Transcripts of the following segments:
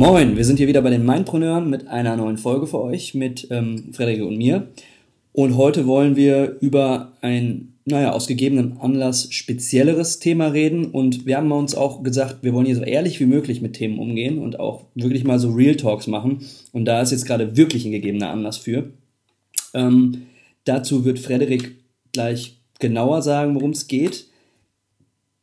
Moin, wir sind hier wieder bei den Mindpreneuren mit einer neuen Folge für euch mit ähm, Frederik und mir. Und heute wollen wir über ein, naja, aus gegebenem Anlass spezielleres Thema reden. Und wir haben uns auch gesagt, wir wollen hier so ehrlich wie möglich mit Themen umgehen und auch wirklich mal so Real Talks machen. Und da ist jetzt gerade wirklich ein gegebener Anlass für. Ähm, dazu wird Frederik gleich genauer sagen, worum es geht.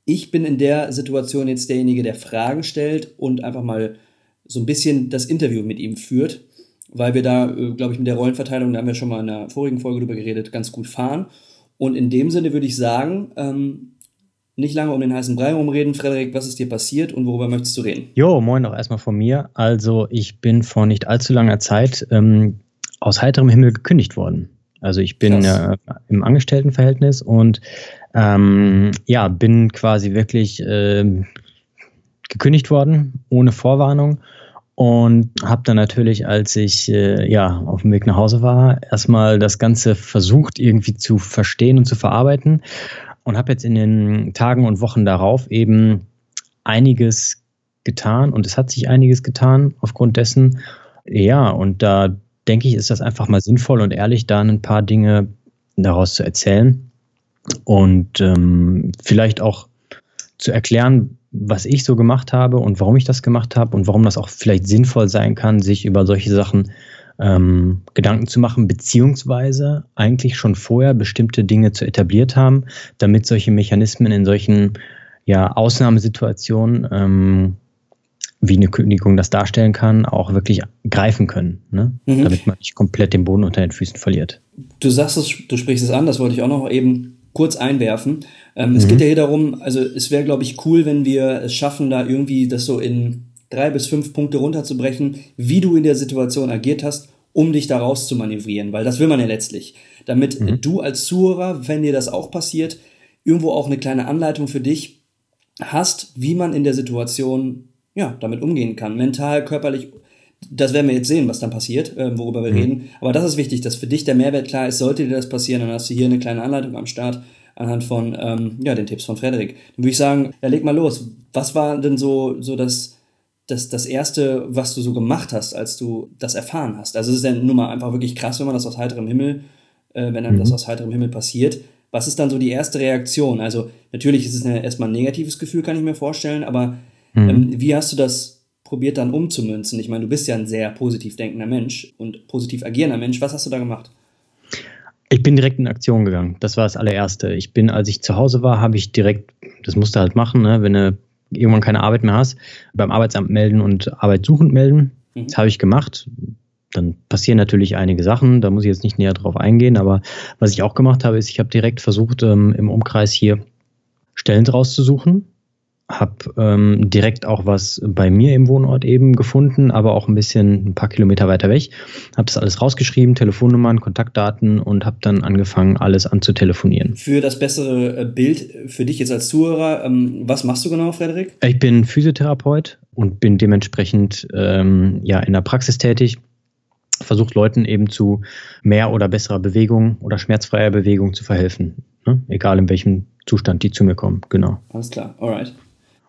Ich bin in der Situation jetzt derjenige, der Fragen stellt und einfach mal so ein bisschen das Interview mit ihm führt, weil wir da, äh, glaube ich, mit der Rollenverteilung, da haben wir schon mal in der vorigen Folge drüber geredet, ganz gut fahren. Und in dem Sinne würde ich sagen, ähm, nicht lange um den heißen Brei rumreden. Frederik, was ist dir passiert und worüber möchtest du reden? Jo, moin auch erstmal von mir. Also ich bin vor nicht allzu langer Zeit ähm, aus heiterem Himmel gekündigt worden. Also ich bin äh, im Angestelltenverhältnis und ähm, ja, bin quasi wirklich äh, gekündigt worden, ohne Vorwarnung. Und habe dann natürlich, als ich äh, ja auf dem Weg nach Hause war, erstmal das Ganze versucht irgendwie zu verstehen und zu verarbeiten. Und habe jetzt in den Tagen und Wochen darauf eben einiges getan. Und es hat sich einiges getan aufgrund dessen. Ja, und da denke ich, ist das einfach mal sinnvoll und ehrlich, da ein paar Dinge daraus zu erzählen. Und ähm, vielleicht auch zu erklären, was ich so gemacht habe und warum ich das gemacht habe und warum das auch vielleicht sinnvoll sein kann, sich über solche Sachen ähm, Gedanken zu machen, beziehungsweise eigentlich schon vorher bestimmte Dinge zu etabliert haben, damit solche Mechanismen in solchen ja, Ausnahmesituationen, ähm, wie eine Kündigung das darstellen kann, auch wirklich greifen können, ne? Mhm. damit man nicht komplett den Boden unter den Füßen verliert. Du sagst es, du sprichst es an, das wollte ich auch noch eben kurz einwerfen. Ähm, mhm. Es geht ja hier darum, also es wäre, glaube ich, cool, wenn wir es schaffen, da irgendwie das so in drei bis fünf Punkte runterzubrechen, wie du in der Situation agiert hast, um dich da raus zu manövrieren, weil das will man ja letztlich. Damit mhm. du als Zuhörer, wenn dir das auch passiert, irgendwo auch eine kleine Anleitung für dich hast, wie man in der Situation ja, damit umgehen kann. Mental, körperlich, das werden wir jetzt sehen, was dann passiert, äh, worüber wir mhm. reden. Aber das ist wichtig, dass für dich der Mehrwert klar ist. Sollte dir das passieren, dann hast du hier eine kleine Anleitung am Start anhand von ähm, ja, den Tipps von Frederik. Dann würde ich sagen, ja, leg mal los. Was war denn so, so das, das, das Erste, was du so gemacht hast, als du das erfahren hast? Also es ist ja nun mal einfach wirklich krass, wenn man das aus heiterem Himmel, äh, wenn einem mhm. das aus heiterem Himmel passiert. Was ist dann so die erste Reaktion? Also natürlich ist es eine, erstmal ein negatives Gefühl, kann ich mir vorstellen, aber mhm. ähm, wie hast du das probiert dann umzumünzen? Ich meine, du bist ja ein sehr positiv denkender Mensch und positiv agierender Mensch. Was hast du da gemacht? Ich bin direkt in Aktion gegangen. Das war das allererste. Ich bin, als ich zu Hause war, habe ich direkt, das musst du halt machen, ne, wenn du irgendwann keine Arbeit mehr hast, beim Arbeitsamt melden und arbeitssuchend melden. Mhm. Das habe ich gemacht. Dann passieren natürlich einige Sachen, da muss ich jetzt nicht näher drauf eingehen, aber was ich auch gemacht habe, ist, ich habe direkt versucht, ähm, im Umkreis hier Stellen rauszusuchen, habe ähm, direkt auch was bei mir im Wohnort eben gefunden, aber auch ein bisschen ein paar Kilometer weiter weg. Habe das alles rausgeschrieben, Telefonnummern, Kontaktdaten und habe dann angefangen, alles anzutelefonieren. Für das bessere äh, Bild für dich jetzt als Zuhörer, ähm, was machst du genau, Frederik? Ich bin Physiotherapeut und bin dementsprechend ähm, ja in der Praxis tätig. Versucht Leuten eben zu mehr oder besserer Bewegung oder schmerzfreier Bewegung zu verhelfen. Ne? Egal in welchem Zustand die zu mir kommen. Genau. Alles klar, alright.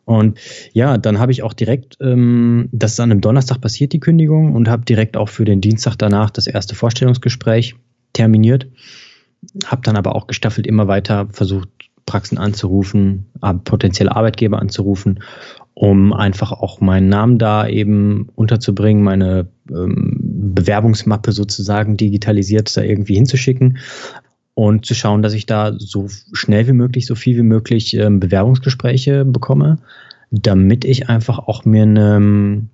Und ja, dann habe ich auch direkt, ähm, das ist an einem Donnerstag passiert, die Kündigung, und habe direkt auch für den Dienstag danach das erste Vorstellungsgespräch terminiert. Habe dann aber auch gestaffelt immer weiter versucht, Praxen anzurufen, potenzielle Arbeitgeber anzurufen, um einfach auch meinen Namen da eben unterzubringen, meine ähm, Bewerbungsmappe sozusagen digitalisiert da irgendwie hinzuschicken und zu schauen, dass ich da so schnell wie möglich, so viel wie möglich ähm, Bewerbungsgespräche bekomme, damit ich einfach auch mir eine,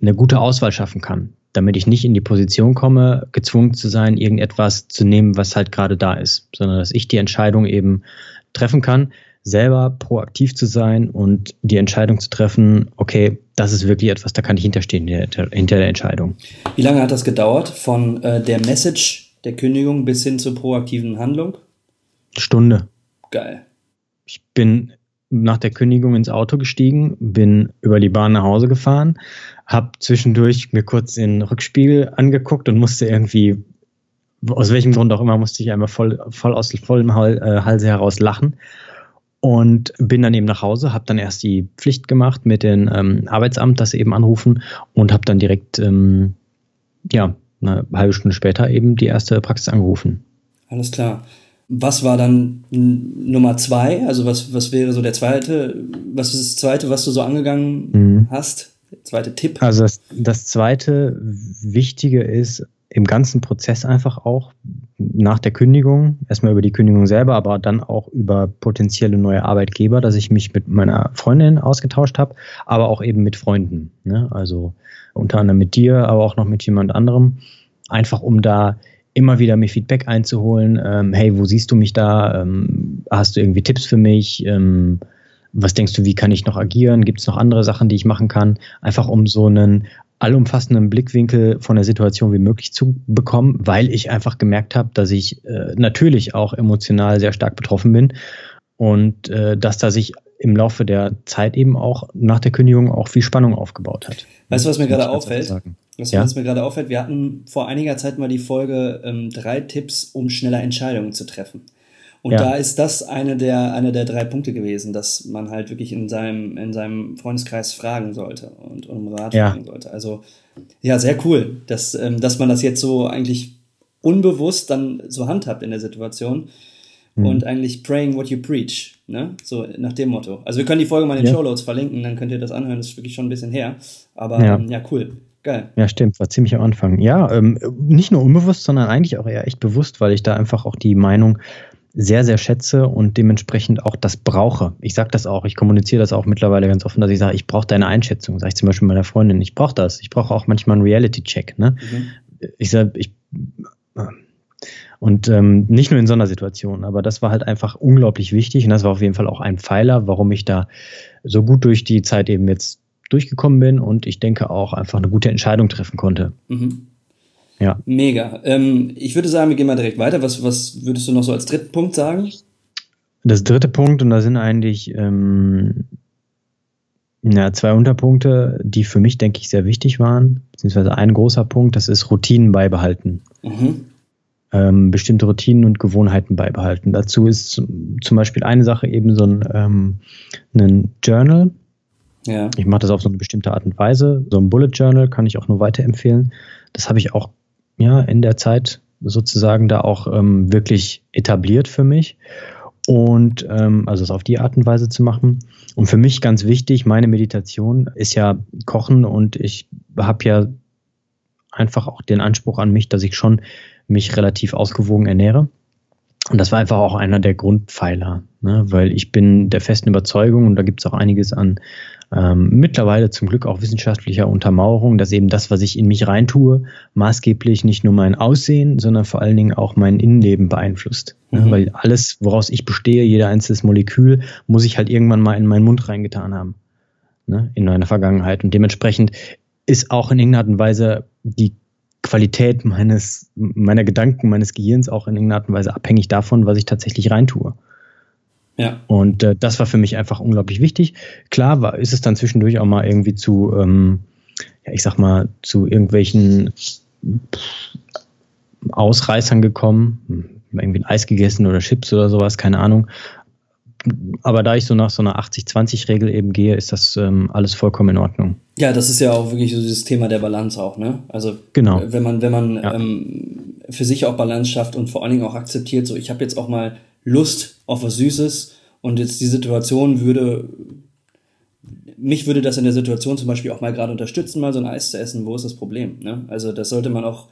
eine gute Auswahl schaffen kann. Damit ich nicht in die Position komme, gezwungen zu sein, irgendetwas zu nehmen, was halt gerade da ist, sondern dass ich die Entscheidung eben treffen kann, selber proaktiv zu sein und die Entscheidung zu treffen, okay, das ist wirklich etwas, da kann ich hinterstehen, hinter der Entscheidung. Wie lange hat das gedauert von äh, der Message der Kündigung bis hin zur proaktiven Handlung? Stunde. Geil. Ich bin nach der Kündigung ins Auto gestiegen, bin über die Bahn nach Hause gefahren, habe zwischendurch mir kurz den Rückspiegel angeguckt und musste irgendwie, aus welchem Grund auch immer, musste ich einmal voll, voll aus vollem äh, Halse heraus lachen und bin dann eben nach Hause, habe dann erst die Pflicht gemacht mit dem ähm, Arbeitsamt, das eben anrufen und habe dann direkt, ähm, ja, eine halbe Stunde später eben die erste Praxis angerufen. Alles klar. Was war dann Nummer zwei? Also was, was wäre so der zweite, was ist das zweite, was du so angegangen mhm. hast? Der zweite Tipp? Also das, das zweite Wichtige ist im ganzen Prozess einfach auch nach der Kündigung, erstmal über die Kündigung selber, aber dann auch über potenzielle neue Arbeitgeber, dass ich mich mit meiner Freundin ausgetauscht habe, aber auch eben mit Freunden. Ne? Also unter anderem mit dir, aber auch noch mit jemand anderem. Einfach um da immer wieder mir Feedback einzuholen. Ähm, hey, wo siehst du mich da? Ähm, hast du irgendwie Tipps für mich? Ähm, was denkst du, wie kann ich noch agieren? Gibt es noch andere Sachen, die ich machen kann? Einfach um so einen allumfassenden Blickwinkel von der Situation wie möglich zu bekommen, weil ich einfach gemerkt habe, dass ich äh, natürlich auch emotional sehr stark betroffen bin und äh, dass da sich im Laufe der Zeit eben auch nach der Kündigung auch viel Spannung aufgebaut hat. Weißt du, was mir gerade auffällt? Was, ja? was mir gerade auffällt, wir hatten vor einiger Zeit mal die Folge ähm, drei Tipps, um schneller Entscheidungen zu treffen. Und ja. da ist das eine der, eine der drei Punkte gewesen, dass man halt wirklich in seinem, in seinem Freundeskreis fragen sollte und um Rat ja. fragen sollte. Also ja, sehr cool, dass, ähm, dass man das jetzt so eigentlich unbewusst dann so handhabt in der Situation mhm. und eigentlich praying what you preach, ne? So nach dem Motto. Also wir können die Folge mal in den ja. Show Notes verlinken, dann könnt ihr das anhören, das ist wirklich schon ein bisschen her. Aber ja, ähm, ja cool. Geil. Ja, stimmt, war ziemlich am Anfang. Ja, ähm, nicht nur unbewusst, sondern eigentlich auch eher echt bewusst, weil ich da einfach auch die Meinung sehr, sehr schätze und dementsprechend auch das brauche. Ich sage das auch, ich kommuniziere das auch mittlerweile ganz offen, dass ich sage, ich brauche deine Einschätzung. Sage ich zum Beispiel meiner Freundin, ich brauche das. Ich brauche auch manchmal einen Reality-Check. Ne? Mhm. Ich sage, ich und ähm, nicht nur in so einer Situation, aber das war halt einfach unglaublich wichtig und das war auf jeden Fall auch ein Pfeiler, warum ich da so gut durch die Zeit eben jetzt durchgekommen bin und ich denke auch einfach eine gute Entscheidung treffen konnte. Mhm. Ja. Mega. Ähm, ich würde sagen, wir gehen mal direkt weiter. Was, was würdest du noch so als dritten Punkt sagen? Das dritte Punkt, und da sind eigentlich ähm, ja, zwei Unterpunkte, die für mich, denke ich, sehr wichtig waren, beziehungsweise ein großer Punkt, das ist Routinen beibehalten. Mhm. Ähm, bestimmte Routinen und Gewohnheiten beibehalten. Dazu ist zum Beispiel eine Sache eben so ein, ähm, ein Journal. Ja. Ich mache das auf so eine bestimmte Art und Weise. So ein Bullet Journal kann ich auch nur weiterempfehlen. Das habe ich auch ja in der Zeit sozusagen da auch ähm, wirklich etabliert für mich und ähm, also es auf die Art und Weise zu machen. Und für mich ganz wichtig, meine Meditation ist ja Kochen und ich habe ja einfach auch den Anspruch an mich, dass ich schon mich relativ ausgewogen ernähre. Und das war einfach auch einer der Grundpfeiler, ne? weil ich bin der festen Überzeugung, und da gibt es auch einiges an ähm, mittlerweile zum Glück auch wissenschaftlicher Untermauerung, dass eben das, was ich in mich reintue, maßgeblich nicht nur mein Aussehen, sondern vor allen Dingen auch mein Innenleben beeinflusst. Mhm. Ja, weil alles, woraus ich bestehe, jeder einzelne Molekül, muss ich halt irgendwann mal in meinen Mund reingetan haben. Ne? In meiner Vergangenheit. Und dementsprechend ist auch in irgendeiner Art und Weise die Qualität meines, meiner Gedanken, meines Gehirns auch in irgendeiner Art und Weise abhängig davon, was ich tatsächlich reintue. Ja. Und äh, das war für mich einfach unglaublich wichtig. Klar war, ist es dann zwischendurch auch mal irgendwie zu, ähm, ja, ich sag mal, zu irgendwelchen Ausreißern gekommen. Hm, irgendwie ein Eis gegessen oder Chips oder sowas, keine Ahnung. Aber da ich so nach so einer 80-20-Regel eben gehe, ist das ähm, alles vollkommen in Ordnung. Ja, das ist ja auch wirklich so dieses Thema der Balance auch, ne? Also genau. wenn man, wenn man ja. ähm, für sich auch Balance schafft und vor allen Dingen auch akzeptiert, so ich habe jetzt auch mal Lust auf was Süßes und jetzt die Situation würde, mich würde das in der Situation zum Beispiel auch mal gerade unterstützen, mal so ein Eis zu essen. Wo ist das Problem? Ne? Also das sollte man auch,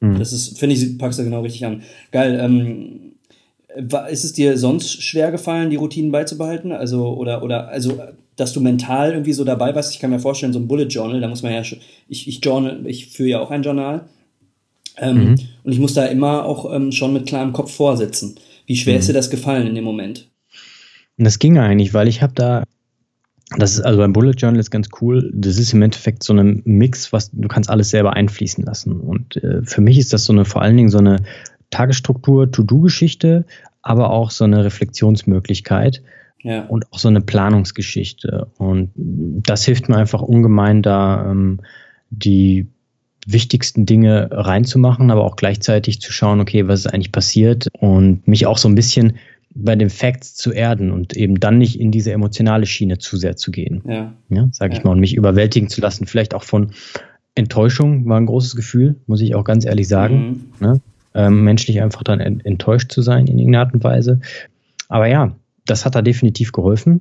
mhm. das ist, finde ich, packst du genau richtig an. Geil. Ähm, ist es dir sonst schwer gefallen, die Routinen beizubehalten? Also, oder, oder, also, dass du mental irgendwie so dabei warst? Ich kann mir vorstellen, so ein Bullet Journal, da muss man ja, ich, ich journal, ich führe ja auch ein Journal. Ähm, mhm. Und ich muss da immer auch ähm, schon mit klarem Kopf vorsitzen. Wie schwer mhm. ist dir das gefallen in dem Moment? das ging eigentlich, weil ich habe da das ist also beim Bullet Journal ist ganz cool. Das ist im Endeffekt so ein Mix, was du kannst alles selber einfließen lassen. Und äh, für mich ist das so eine vor allen Dingen so eine Tagesstruktur, To-Do-Geschichte, aber auch so eine Reflexionsmöglichkeit ja. und auch so eine Planungsgeschichte. Und das hilft mir einfach ungemein, da ähm, die wichtigsten Dinge reinzumachen, aber auch gleichzeitig zu schauen, okay, was ist eigentlich passiert und mich auch so ein bisschen bei den Facts zu erden und eben dann nicht in diese emotionale Schiene zu sehr zu gehen. Ja. ja sag ich ja. mal, und mich überwältigen zu lassen, vielleicht auch von Enttäuschung war ein großes Gefühl, muss ich auch ganz ehrlich sagen. Mhm. Ne? Ähm, menschlich einfach dann enttäuscht zu sein in irgendeiner Art und Weise. Aber ja, das hat da definitiv geholfen.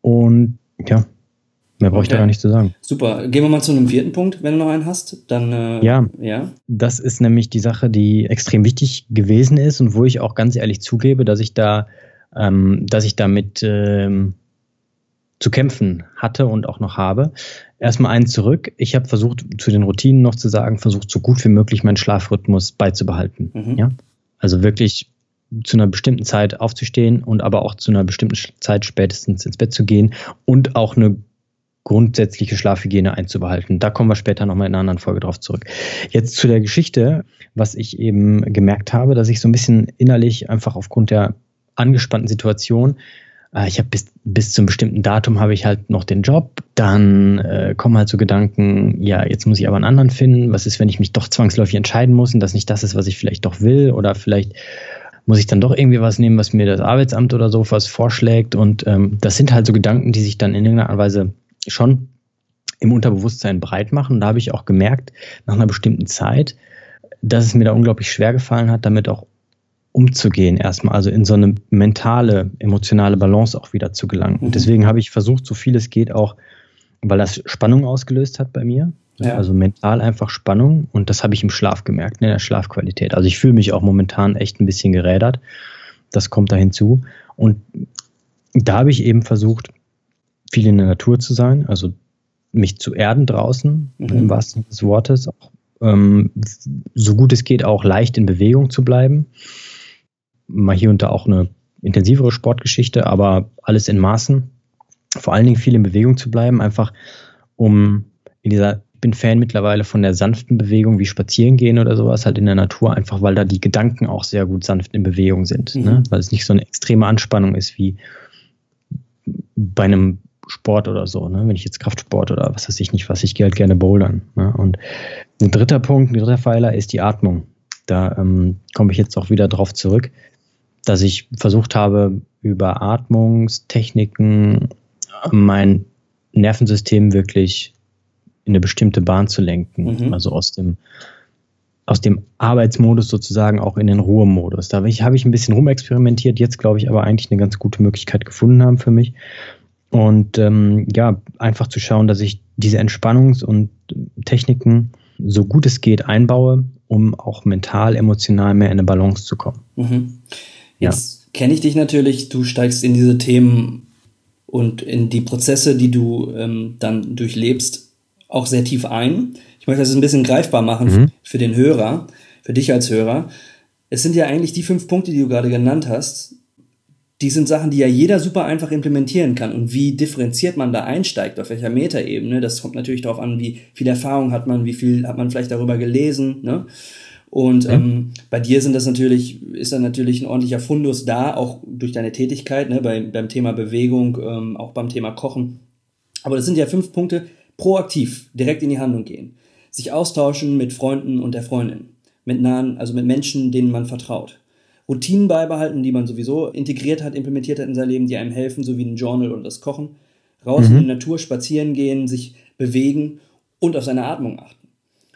Und ja, Mehr brauche ich okay. da gar nicht zu sagen. Super. Gehen wir mal zu einem vierten Punkt, wenn du noch einen hast. Dann, äh, ja, ja, das ist nämlich die Sache, die extrem wichtig gewesen ist und wo ich auch ganz ehrlich zugebe, dass ich da, ähm, dass ich damit ähm, zu kämpfen hatte und auch noch habe. Erstmal einen zurück. Ich habe versucht, zu den Routinen noch zu sagen, versucht so gut wie möglich meinen Schlafrhythmus beizubehalten. Mhm. Ja? Also wirklich zu einer bestimmten Zeit aufzustehen und aber auch zu einer bestimmten Zeit spätestens ins Bett zu gehen und auch eine grundsätzliche Schlafhygiene einzubehalten. Da kommen wir später nochmal in einer anderen Folge drauf zurück. Jetzt zu der Geschichte, was ich eben gemerkt habe, dass ich so ein bisschen innerlich einfach aufgrund der angespannten Situation äh, ich habe bis, bis zum bestimmten Datum habe ich halt noch den Job, dann äh, kommen halt so Gedanken, ja, jetzt muss ich aber einen anderen finden, was ist, wenn ich mich doch zwangsläufig entscheiden muss und das nicht das ist, was ich vielleicht doch will? Oder vielleicht muss ich dann doch irgendwie was nehmen, was mir das Arbeitsamt oder so was vorschlägt? Und ähm, das sind halt so Gedanken, die sich dann in irgendeiner Weise schon im Unterbewusstsein breit machen. Und da habe ich auch gemerkt, nach einer bestimmten Zeit, dass es mir da unglaublich schwer gefallen hat, damit auch umzugehen erstmal, also in so eine mentale, emotionale Balance auch wieder zu gelangen. Mhm. Und deswegen habe ich versucht, so viel es geht auch, weil das Spannung ausgelöst hat bei mir, ja. also mental einfach Spannung und das habe ich im Schlaf gemerkt, ne, in der Schlafqualität. Also ich fühle mich auch momentan echt ein bisschen gerädert, das kommt da hinzu und da habe ich eben versucht, viel in der Natur zu sein, also mich zu erden draußen, mhm. im wahrsten Sinne des Wortes, auch, ähm, so gut es geht auch leicht in Bewegung zu bleiben. Mal hier und da auch eine intensivere Sportgeschichte, aber alles in Maßen. Vor allen Dingen viel in Bewegung zu bleiben, einfach um in dieser, ich bin Fan mittlerweile von der sanften Bewegung wie Spazieren gehen oder sowas, halt in der Natur, einfach weil da die Gedanken auch sehr gut sanft in Bewegung sind. Ne? Mhm. Ne? Weil es nicht so eine extreme Anspannung ist wie bei einem Sport oder so, ne? wenn ich jetzt Kraftsport oder was weiß ich nicht, was ich halt gerne bouldern. Ne? Und ein dritter Punkt, ein dritter Pfeiler ist die Atmung. Da ähm, komme ich jetzt auch wieder drauf zurück, dass ich versucht habe, über Atmungstechniken mein Nervensystem wirklich in eine bestimmte Bahn zu lenken. Mhm. Also aus dem, aus dem Arbeitsmodus sozusagen auch in den Ruhemodus. Da habe ich, hab ich ein bisschen rumexperimentiert, jetzt glaube ich aber eigentlich eine ganz gute Möglichkeit gefunden haben für mich. Und ähm, ja, einfach zu schauen, dass ich diese Entspannungs- und Techniken so gut es geht einbaue, um auch mental, emotional mehr in eine Balance zu kommen. Mhm. Jetzt ja. kenne ich dich natürlich, du steigst in diese Themen und in die Prozesse, die du ähm, dann durchlebst, auch sehr tief ein. Ich möchte das ein bisschen greifbar machen mhm. für den Hörer, für dich als Hörer. Es sind ja eigentlich die fünf Punkte, die du gerade genannt hast, die sind Sachen, die ja jeder super einfach implementieren kann. Und wie differenziert man da einsteigt, auf welcher Metaebene, das kommt natürlich darauf an, wie viel Erfahrung hat man, wie viel hat man vielleicht darüber gelesen. Ne? Und ähm, bei dir sind das natürlich, ist dann natürlich ein ordentlicher Fundus da, auch durch deine Tätigkeit, ne, bei, beim Thema Bewegung, ähm, auch beim Thema Kochen. Aber das sind ja fünf Punkte, proaktiv, direkt in die Handlung gehen. Sich austauschen mit Freunden und der Freundin, mit nahen, also mit Menschen, denen man vertraut. Routinen beibehalten, die man sowieso integriert hat, implementiert hat in sein Leben, die einem helfen, so wie ein Journal und das Kochen. Raus mhm. in die Natur, spazieren gehen, sich bewegen und auf seine Atmung achten,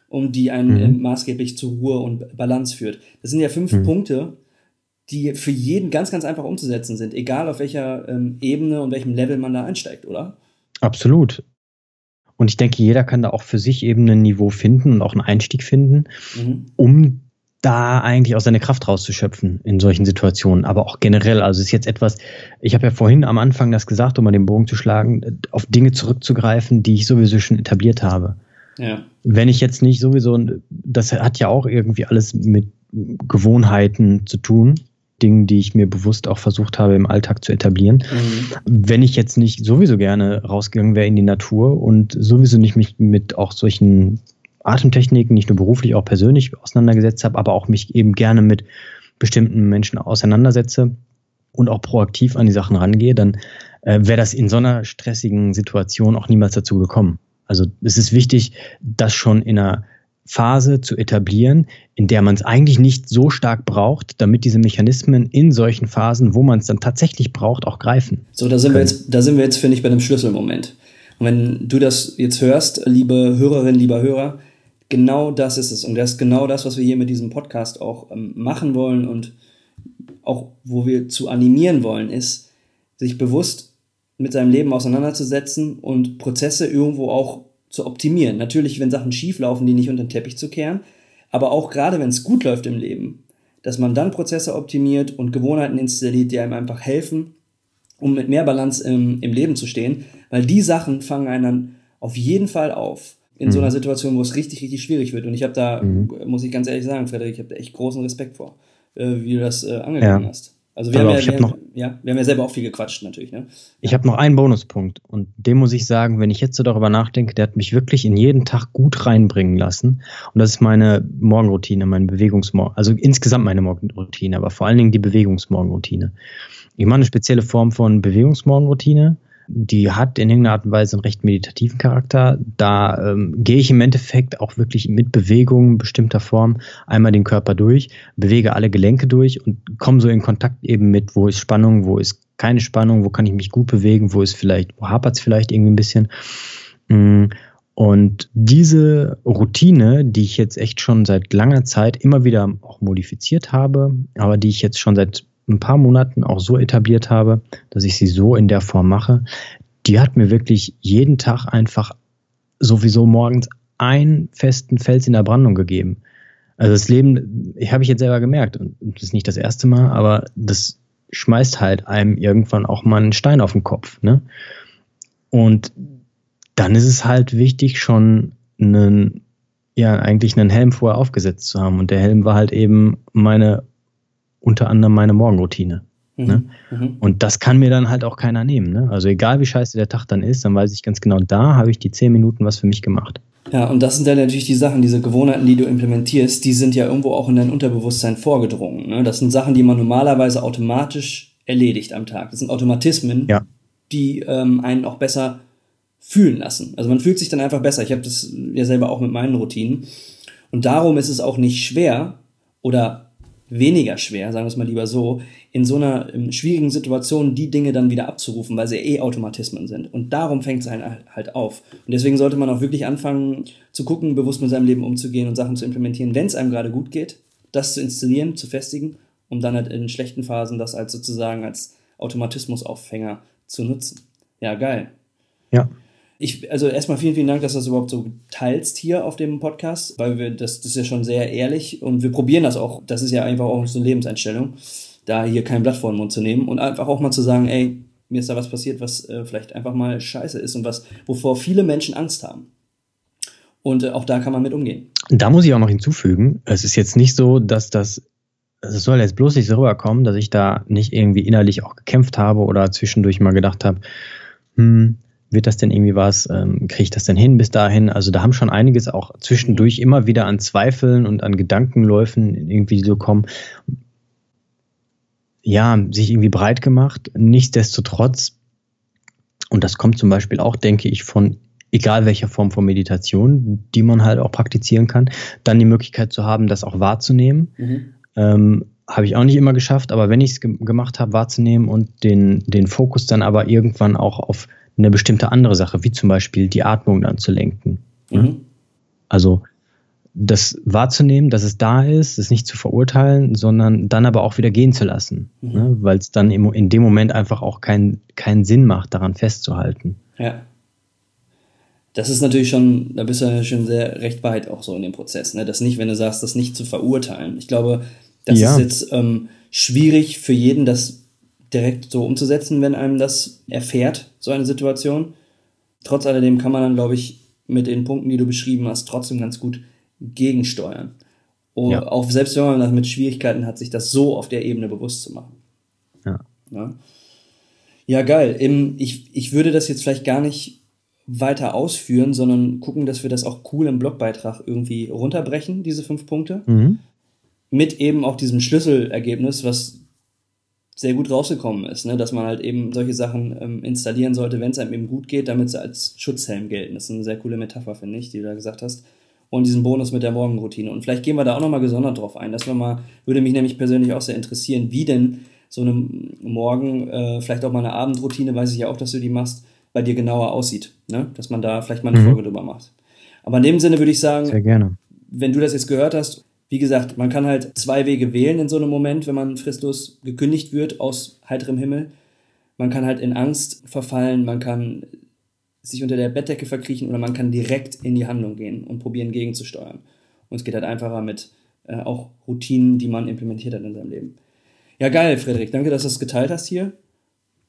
um die einen mhm. maßgeblich zur Ruhe und Balance führt. Das sind ja fünf mhm. Punkte, die für jeden ganz, ganz einfach umzusetzen sind, egal auf welcher ähm, Ebene und welchem Level man da einsteigt, oder? Absolut. Und ich denke, jeder kann da auch für sich eben ein Niveau finden und auch einen Einstieg finden, mhm. um da eigentlich auch seine Kraft rauszuschöpfen in solchen Situationen, aber auch generell. Also es ist jetzt etwas, ich habe ja vorhin am Anfang das gesagt, um mal den Bogen zu schlagen, auf Dinge zurückzugreifen, die ich sowieso schon etabliert habe. Ja. Wenn ich jetzt nicht sowieso, das hat ja auch irgendwie alles mit Gewohnheiten zu tun. Dingen, die ich mir bewusst auch versucht habe, im Alltag zu etablieren. Mhm. Wenn ich jetzt nicht sowieso gerne rausgegangen wäre in die Natur und sowieso nicht mich mit auch solchen Atemtechniken, nicht nur beruflich, auch persönlich auseinandergesetzt habe, aber auch mich eben gerne mit bestimmten Menschen auseinandersetze und auch proaktiv an die Sachen rangehe, dann äh, wäre das in so einer stressigen Situation auch niemals dazu gekommen. Also es ist wichtig, das schon in einer Phase zu etablieren, in der man es eigentlich nicht so stark braucht, damit diese Mechanismen in solchen Phasen, wo man es dann tatsächlich braucht, auch greifen. So, da sind können. wir jetzt, da sind wir jetzt, finde ich, bei einem Schlüsselmoment. Und wenn du das jetzt hörst, liebe Hörerin, lieber Hörer, genau das ist es. Und das ist genau das, was wir hier mit diesem Podcast auch ähm, machen wollen und auch wo wir zu animieren wollen, ist, sich bewusst mit seinem Leben auseinanderzusetzen und Prozesse irgendwo auch zu optimieren. Natürlich, wenn Sachen schief laufen, die nicht unter den Teppich zu kehren, aber auch gerade wenn es gut läuft im Leben, dass man dann Prozesse optimiert und Gewohnheiten installiert, die einem einfach helfen, um mit mehr Balance im, im Leben zu stehen, weil die Sachen fangen einen dann auf jeden Fall auf in mhm. so einer Situation, wo es richtig, richtig schwierig wird. Und ich habe da, mhm. muss ich ganz ehrlich sagen, Frederik, ich habe da echt großen Respekt vor, äh, wie du das äh, angegangen ja. hast. Also wir, haben ja, wir, noch, ja, wir haben ja selber auch viel gequatscht natürlich. Ne? Ich habe noch einen Bonuspunkt und dem muss ich sagen, wenn ich jetzt so darüber nachdenke, der hat mich wirklich in jeden Tag gut reinbringen lassen. Und das ist meine Morgenroutine, meine Bewegungsmorgen, also insgesamt meine Morgenroutine, aber vor allen Dingen die Bewegungsmorgenroutine. Ich mache eine spezielle Form von Bewegungsmorgenroutine die hat in irgendeiner Art und Weise einen recht meditativen Charakter. Da ähm, gehe ich im Endeffekt auch wirklich mit Bewegungen bestimmter Form einmal den Körper durch, bewege alle Gelenke durch und komme so in Kontakt eben mit, wo ist Spannung, wo ist keine Spannung, wo kann ich mich gut bewegen, wo ist vielleicht, wo hapert es vielleicht irgendwie ein bisschen. Mm, und diese Routine, die ich jetzt echt schon seit langer Zeit immer wieder auch modifiziert habe, aber die ich jetzt schon seit ein paar Monaten auch so etabliert habe, dass ich sie so in der Form mache, die hat mir wirklich jeden Tag einfach sowieso morgens einen festen Fels in der Brandung gegeben. Also das Leben, habe ich jetzt selber gemerkt, und das ist nicht das erste Mal, aber das schmeißt halt einem irgendwann auch mal einen Stein auf den Kopf. Ne? Und dann ist es halt wichtig, schon einen, ja, eigentlich einen Helm vorher aufgesetzt zu haben. Und der Helm war halt eben meine unter anderem meine Morgenroutine. Mhm. Ne? Mhm. Und das kann mir dann halt auch keiner nehmen. Ne? Also egal wie scheiße der Tag dann ist, dann weiß ich ganz genau, da habe ich die zehn Minuten was für mich gemacht. Ja, und das sind dann natürlich die Sachen, diese Gewohnheiten, die du implementierst, die sind ja irgendwo auch in dein Unterbewusstsein vorgedrungen. Ne? Das sind Sachen, die man normalerweise automatisch erledigt am Tag. Das sind Automatismen, ja. die ähm, einen auch besser fühlen lassen. Also man fühlt sich dann einfach besser. Ich habe das ja selber auch mit meinen Routinen. Und darum ist es auch nicht schwer oder weniger schwer, sagen wir es mal lieber so, in so einer schwierigen Situation die Dinge dann wieder abzurufen, weil sie eh Automatismen sind. Und darum fängt es halt auf. Und deswegen sollte man auch wirklich anfangen zu gucken, bewusst mit seinem Leben umzugehen und Sachen zu implementieren, wenn es einem gerade gut geht, das zu installieren, zu festigen, um dann halt in schlechten Phasen das als sozusagen als Automatismusauffänger zu nutzen. Ja, geil. Ja. Ich, also erstmal vielen, vielen Dank, dass du das überhaupt so teilst hier auf dem Podcast, weil wir, das, das ist ja schon sehr ehrlich und wir probieren das auch. Das ist ja einfach auch so eine Lebenseinstellung, da hier kein Blatt vor den Mund zu nehmen und einfach auch mal zu sagen, ey, mir ist da was passiert, was äh, vielleicht einfach mal scheiße ist und was, wovor viele Menschen Angst haben. Und äh, auch da kann man mit umgehen. Da muss ich auch noch hinzufügen, es ist jetzt nicht so, dass das also es soll jetzt bloß nicht so rüberkommen, dass ich da nicht irgendwie innerlich auch gekämpft habe oder zwischendurch mal gedacht habe, hm, wird das denn irgendwie was? Ähm, Kriege ich das denn hin bis dahin? Also da haben schon einiges auch zwischendurch immer wieder an Zweifeln und an Gedankenläufen irgendwie so kommen. Ja, sich irgendwie breit gemacht. Nichtsdestotrotz, und das kommt zum Beispiel auch, denke ich, von egal welcher Form von Meditation, die man halt auch praktizieren kann, dann die Möglichkeit zu haben, das auch wahrzunehmen. Mhm. Ähm, habe ich auch nicht immer geschafft, aber wenn ich es ge gemacht habe, wahrzunehmen und den, den Fokus dann aber irgendwann auch auf eine bestimmte andere Sache, wie zum Beispiel die Atmung dann zu lenken. Mhm. Also das wahrzunehmen, dass es da ist, es nicht zu verurteilen, sondern dann aber auch wieder gehen zu lassen, mhm. ne? weil es dann im, in dem Moment einfach auch keinen keinen Sinn macht, daran festzuhalten. Ja. Das ist natürlich schon, da bist du ja schon sehr recht weit auch so in dem Prozess, ne? Das nicht, wenn du sagst, das nicht zu verurteilen. Ich glaube, das ja. ist jetzt ähm, schwierig für jeden, das direkt so umzusetzen, wenn einem das erfährt, so eine Situation. Trotz alledem kann man dann, glaube ich, mit den Punkten, die du beschrieben hast, trotzdem ganz gut gegensteuern. ja. auch selbst wenn man damit Schwierigkeiten hat, sich das so auf der Ebene bewusst zu machen. Ja. Ja, ja geil. Ich, ich würde das jetzt vielleicht gar nicht weiter ausführen, sondern gucken, dass wir das auch cool im Blogbeitrag irgendwie runterbrechen, diese fünf Punkte. Mhm. Mit eben auch diesem Schlüsselergebnis, was sehr gut rausgekommen ist, ne? dass man halt eben solche Sachen ähm, installieren sollte, wenn es einem eben gut geht, damit sie als Schutzhelm gelten. Das ist eine sehr coole Metapher, finde ich, die du da gesagt hast. Und diesen Bonus mit der Morgenroutine. Und vielleicht gehen wir da auch nochmal gesondert drauf ein. Das mal, würde mich nämlich persönlich auch sehr interessieren, wie denn so eine Morgen, äh, vielleicht auch mal eine Abendroutine, weiß ich ja auch, dass du die machst, bei dir genauer aussieht. Ne? Dass man da vielleicht mal eine mhm. Folge drüber macht. Aber in dem Sinne würde ich sagen, sehr gerne. wenn du das jetzt gehört hast, wie gesagt, man kann halt zwei Wege wählen in so einem Moment, wenn man fristlos gekündigt wird aus heiterem Himmel. Man kann halt in Angst verfallen, man kann sich unter der Bettdecke verkriechen oder man kann direkt in die Handlung gehen und probieren gegenzusteuern. Und es geht halt einfacher mit äh, auch Routinen, die man implementiert hat in seinem Leben. Ja, geil, Frederik. Danke, dass du das geteilt hast hier.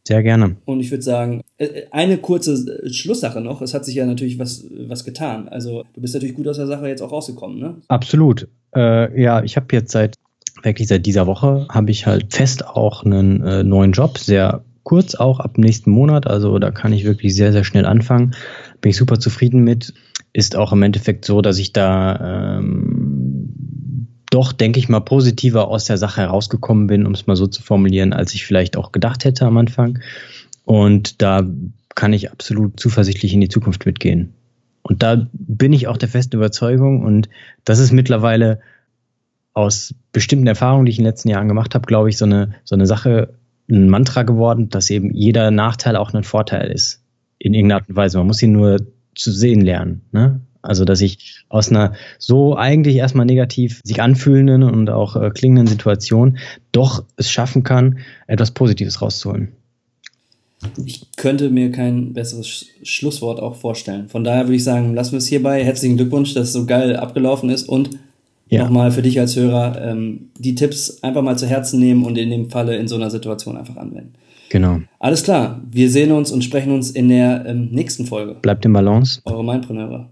Sehr gerne. Und ich würde sagen, eine kurze äh, Schlusssache noch. Es hat sich ja natürlich was, was getan. Also du bist natürlich gut aus der Sache jetzt auch rausgekommen, ne? Absolut. Äh, ja, ich habe jetzt seit wirklich seit dieser Woche habe ich halt fest auch einen äh, neuen Job, sehr kurz auch ab nächsten Monat. Also da kann ich wirklich sehr, sehr schnell anfangen. Bin ich super zufrieden mit. Ist auch im Endeffekt so, dass ich da ähm, doch, denke ich mal, positiver aus der Sache herausgekommen bin, um es mal so zu formulieren, als ich vielleicht auch gedacht hätte am Anfang. Und da kann ich absolut zuversichtlich in die Zukunft mitgehen. Und da bin ich auch der festen Überzeugung und das ist mittlerweile aus bestimmten Erfahrungen, die ich in den letzten Jahren gemacht habe, glaube ich, so eine, so eine Sache, ein Mantra geworden, dass eben jeder Nachteil auch ein Vorteil ist. In irgendeiner Art und Weise. Man muss ihn nur zu sehen lernen. Ne? Also, dass ich aus einer so eigentlich erstmal negativ sich anfühlenden und auch äh, klingenden Situation doch es schaffen kann, etwas Positives rauszuholen. Ich könnte mir kein besseres Schlusswort auch vorstellen. Von daher würde ich sagen, lassen wir es hierbei. Herzlichen Glückwunsch, dass es so geil abgelaufen ist und ja. nochmal für dich als Hörer ähm, die Tipps einfach mal zu Herzen nehmen und in dem Falle in so einer Situation einfach anwenden. Genau. Alles klar. Wir sehen uns und sprechen uns in der ähm, nächsten Folge. Bleibt im Balance. Eure Mindpreneure.